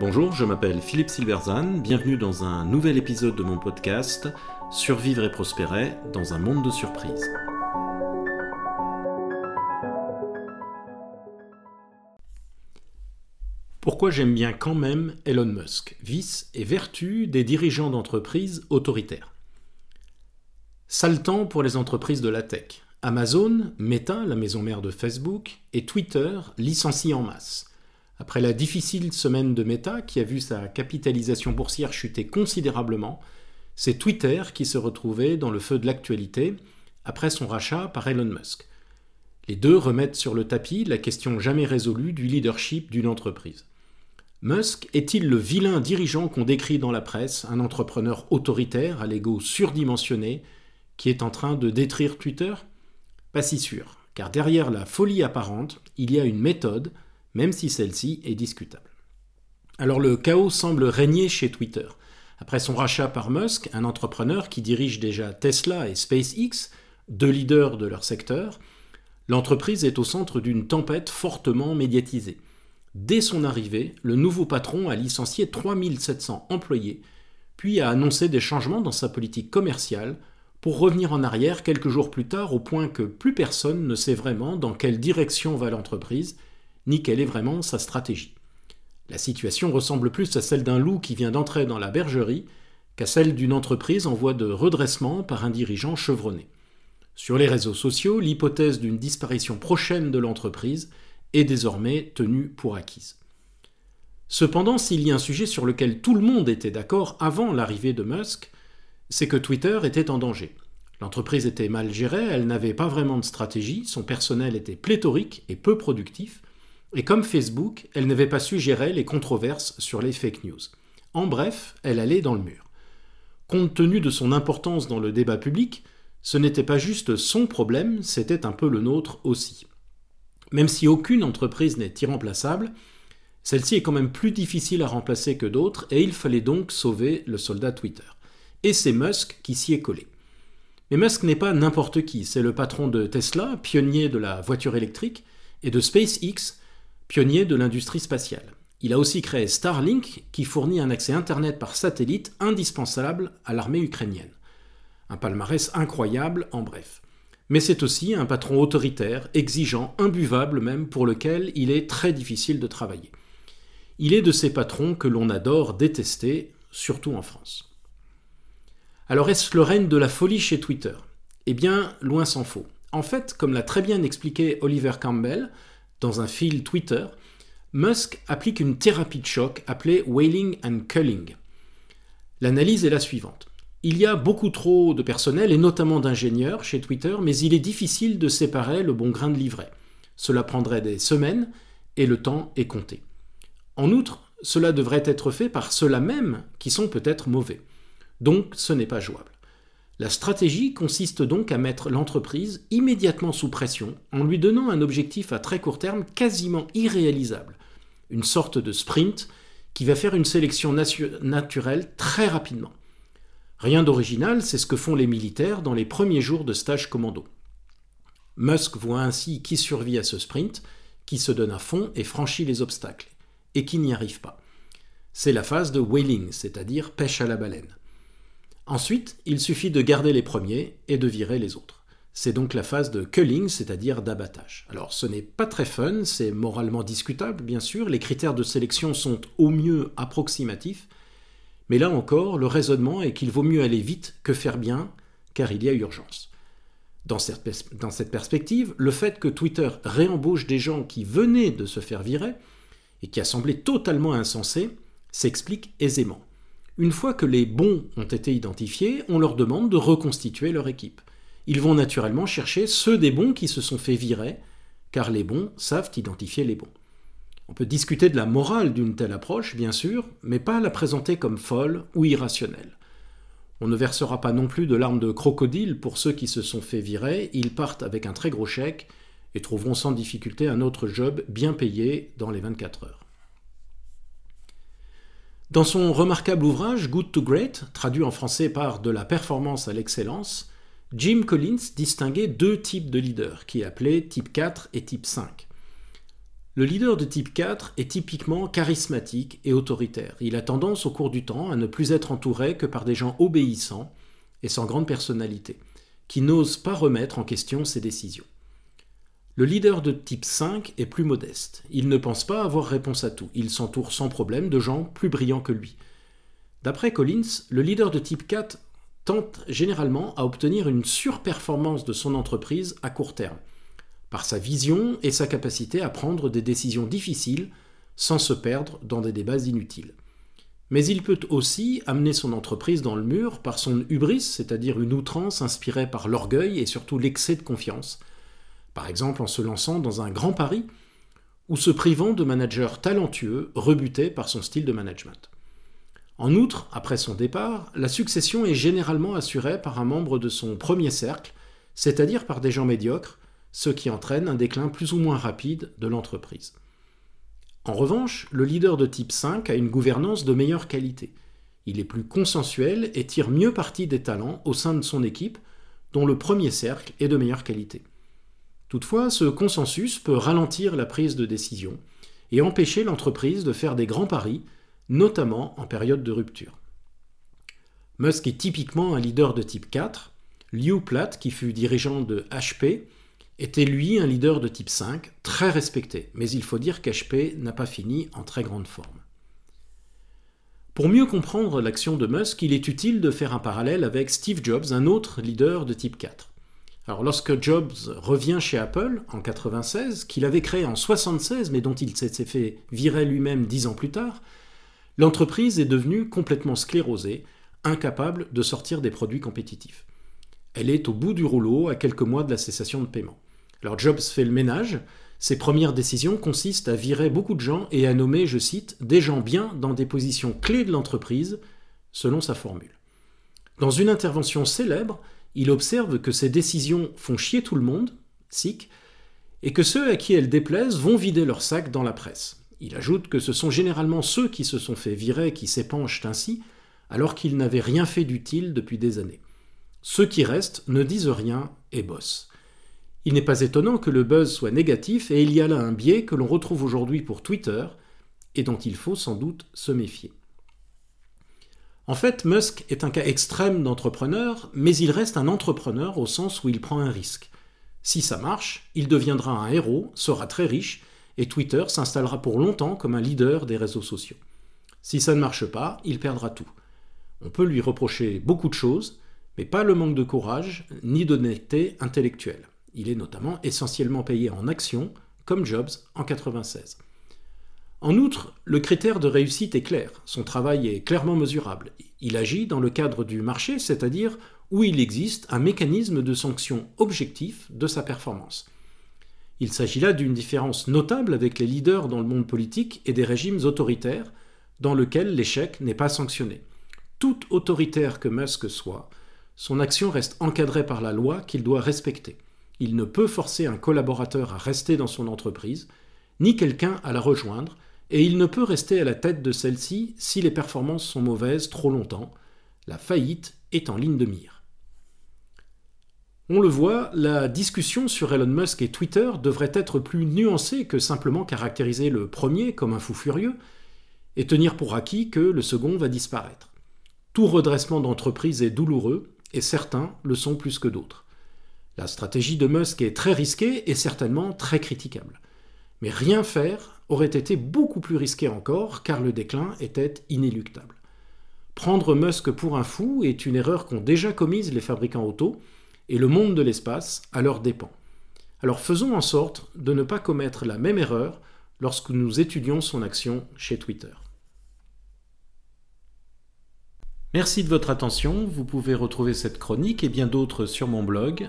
Bonjour, je m'appelle Philippe Silverzan, bienvenue dans un nouvel épisode de mon podcast Survivre et prospérer dans un monde de surprises. Pourquoi j'aime bien quand même Elon Musk? Vice et vertu des dirigeants d'entreprises autoritaires. Sale temps pour les entreprises de la tech. Amazon, Meta, la maison mère de Facebook, et Twitter licencient en masse. Après la difficile semaine de Meta, qui a vu sa capitalisation boursière chuter considérablement, c'est Twitter qui se retrouvait dans le feu de l'actualité après son rachat par Elon Musk. Les deux remettent sur le tapis la question jamais résolue du leadership d'une entreprise. Musk est-il le vilain dirigeant qu'on décrit dans la presse, un entrepreneur autoritaire à l'ego surdimensionné qui est en train de détruire Twitter? Pas si sûr, car derrière la folie apparente, il y a une méthode, même si celle-ci est discutable. Alors le chaos semble régner chez Twitter. Après son rachat par Musk, un entrepreneur qui dirige déjà Tesla et SpaceX, deux leaders de leur secteur, l'entreprise est au centre d'une tempête fortement médiatisée. Dès son arrivée, le nouveau patron a licencié 3700 employés, puis a annoncé des changements dans sa politique commerciale pour revenir en arrière quelques jours plus tard au point que plus personne ne sait vraiment dans quelle direction va l'entreprise ni quelle est vraiment sa stratégie. La situation ressemble plus à celle d'un loup qui vient d'entrer dans la bergerie qu'à celle d'une entreprise en voie de redressement par un dirigeant chevronné. Sur les réseaux sociaux, l'hypothèse d'une disparition prochaine de l'entreprise est désormais tenue pour acquise. Cependant, s'il y a un sujet sur lequel tout le monde était d'accord avant l'arrivée de Musk, c'est que Twitter était en danger. L'entreprise était mal gérée, elle n'avait pas vraiment de stratégie, son personnel était pléthorique et peu productif, et comme Facebook, elle n'avait pas su gérer les controverses sur les fake news. En bref, elle allait dans le mur. Compte tenu de son importance dans le débat public, ce n'était pas juste son problème, c'était un peu le nôtre aussi. Même si aucune entreprise n'est irremplaçable, celle-ci est quand même plus difficile à remplacer que d'autres et il fallait donc sauver le soldat Twitter. Et c'est Musk qui s'y est collé. Mais Musk n'est pas n'importe qui, c'est le patron de Tesla, pionnier de la voiture électrique, et de SpaceX, pionnier de l'industrie spatiale. Il a aussi créé Starlink, qui fournit un accès Internet par satellite indispensable à l'armée ukrainienne. Un palmarès incroyable, en bref. Mais c'est aussi un patron autoritaire, exigeant, imbuvable même, pour lequel il est très difficile de travailler. Il est de ces patrons que l'on adore détester, surtout en France. Alors est-ce le règne de la folie chez Twitter? Eh bien, loin s'en faut. En fait, comme l'a très bien expliqué Oliver Campbell, dans un fil Twitter, Musk applique une thérapie de choc appelée whaling and culling. L'analyse est la suivante. Il y a beaucoup trop de personnel et notamment d'ingénieurs chez Twitter, mais il est difficile de séparer le bon grain de livret. Cela prendrait des semaines et le temps est compté. En outre, cela devrait être fait par ceux-là même qui sont peut-être mauvais. Donc ce n'est pas jouable. La stratégie consiste donc à mettre l'entreprise immédiatement sous pression en lui donnant un objectif à très court terme quasiment irréalisable, une sorte de sprint qui va faire une sélection naturelle très rapidement. Rien d'original, c'est ce que font les militaires dans les premiers jours de stage commando. Musk voit ainsi qui survit à ce sprint, qui se donne à fond et franchit les obstacles, et qui n'y arrive pas. C'est la phase de whaling, c'est-à-dire pêche à la baleine. Ensuite, il suffit de garder les premiers et de virer les autres. C'est donc la phase de culling, c'est-à-dire d'abattage. Alors ce n'est pas très fun, c'est moralement discutable bien sûr, les critères de sélection sont au mieux approximatifs, mais là encore, le raisonnement est qu'il vaut mieux aller vite que faire bien, car il y a urgence. Dans cette, perspective, le fait que Twitter réembauche des gens qui venaient de se faire virer, et qui a semblé totalement insensé, s'explique aisément. Une fois que les bons ont été identifiés, on leur demande de reconstituer leur équipe. Ils vont naturellement chercher ceux des bons qui se sont fait virer, car les bons savent identifier les bons. On peut discuter de la morale d'une telle approche, bien sûr, mais pas la présenter comme folle ou irrationnelle. On ne versera pas non plus de larmes de crocodile pour ceux qui se sont fait virer, ils partent avec un très gros chèque et trouveront sans difficulté un autre job bien payé dans les 24 heures. Dans son remarquable ouvrage Good to Great, traduit en français par De la performance à l'excellence, Jim Collins distinguait deux types de leaders, qui appelé type 4 et type 5. Le leader de type 4 est typiquement charismatique et autoritaire. Il a tendance au cours du temps à ne plus être entouré que par des gens obéissants et sans grande personnalité, qui n'osent pas remettre en question ses décisions. Le leader de type 5 est plus modeste. Il ne pense pas avoir réponse à tout. Il s'entoure sans problème de gens plus brillants que lui. D'après Collins, le leader de type 4 tente généralement à obtenir une surperformance de son entreprise à court terme, par sa vision et sa capacité à prendre des décisions difficiles sans se perdre dans des débats inutiles. Mais il peut aussi amener son entreprise dans le mur par son hubris, c'est-à-dire une outrance inspirée par l'orgueil et surtout l'excès de confiance, par exemple en se lançant dans un grand pari ou se privant de managers talentueux rebutés par son style de management. En outre, après son départ, la succession est généralement assurée par un membre de son premier cercle, c'est-à-dire par des gens médiocres, ce qui entraîne un déclin plus ou moins rapide de l'entreprise. En revanche, le leader de type 5 a une gouvernance de meilleure qualité. Il est plus consensuel et tire mieux parti des talents au sein de son équipe, dont le premier cercle est de meilleure qualité. Toutefois, ce consensus peut ralentir la prise de décision et empêcher l'entreprise de faire des grands paris, notamment en période de rupture. Musk est typiquement un leader de type 4. Liu Platt, qui fut dirigeant de HP, était lui un leader de type 5, très respecté, mais il faut dire qu'HP n'a pas fini en très grande forme. Pour mieux comprendre l'action de Musk, il est utile de faire un parallèle avec Steve Jobs, un autre leader de type 4. Alors lorsque Jobs revient chez Apple en 96, qu'il avait créé en 76 mais dont il s'était fait virer lui-même dix ans plus tard, l'entreprise est devenue complètement sclérosée, incapable de sortir des produits compétitifs. Elle est au bout du rouleau à quelques mois de la cessation de paiement. Alors Jobs fait le ménage, ses premières décisions consistent à virer beaucoup de gens et à nommer, je cite, des gens bien dans des positions clés de l'entreprise, selon sa formule. Dans une intervention célèbre, il observe que ces décisions font chier tout le monde, sick, et que ceux à qui elles déplaisent vont vider leur sac dans la presse. Il ajoute que ce sont généralement ceux qui se sont fait virer qui s'épanchent ainsi, alors qu'ils n'avaient rien fait d'utile depuis des années. Ceux qui restent ne disent rien et bossent. Il n'est pas étonnant que le buzz soit négatif et il y a là un biais que l'on retrouve aujourd'hui pour Twitter et dont il faut sans doute se méfier. En fait, Musk est un cas extrême d'entrepreneur, mais il reste un entrepreneur au sens où il prend un risque. Si ça marche, il deviendra un héros, sera très riche, et Twitter s'installera pour longtemps comme un leader des réseaux sociaux. Si ça ne marche pas, il perdra tout. On peut lui reprocher beaucoup de choses, mais pas le manque de courage ni d'honnêteté intellectuelle. Il est notamment essentiellement payé en actions, comme Jobs en 1996. En outre, le critère de réussite est clair, son travail est clairement mesurable. Il agit dans le cadre du marché, c'est-à-dire où il existe un mécanisme de sanction objectif de sa performance. Il s'agit là d'une différence notable avec les leaders dans le monde politique et des régimes autoritaires, dans lesquels l'échec n'est pas sanctionné. Tout autoritaire que Musk soit, son action reste encadrée par la loi qu'il doit respecter. Il ne peut forcer un collaborateur à rester dans son entreprise, ni quelqu'un à la rejoindre, et il ne peut rester à la tête de celle-ci si les performances sont mauvaises trop longtemps. La faillite est en ligne de mire. On le voit, la discussion sur Elon Musk et Twitter devrait être plus nuancée que simplement caractériser le premier comme un fou furieux et tenir pour acquis que le second va disparaître. Tout redressement d'entreprise est douloureux et certains le sont plus que d'autres. La stratégie de Musk est très risquée et certainement très critiquable. Mais rien faire aurait été beaucoup plus risqué encore car le déclin était inéluctable. Prendre Musk pour un fou est une erreur qu'ont déjà commise les fabricants auto et le monde de l'espace à leurs dépens. Alors faisons en sorte de ne pas commettre la même erreur lorsque nous étudions son action chez Twitter. Merci de votre attention, vous pouvez retrouver cette chronique et bien d'autres sur mon blog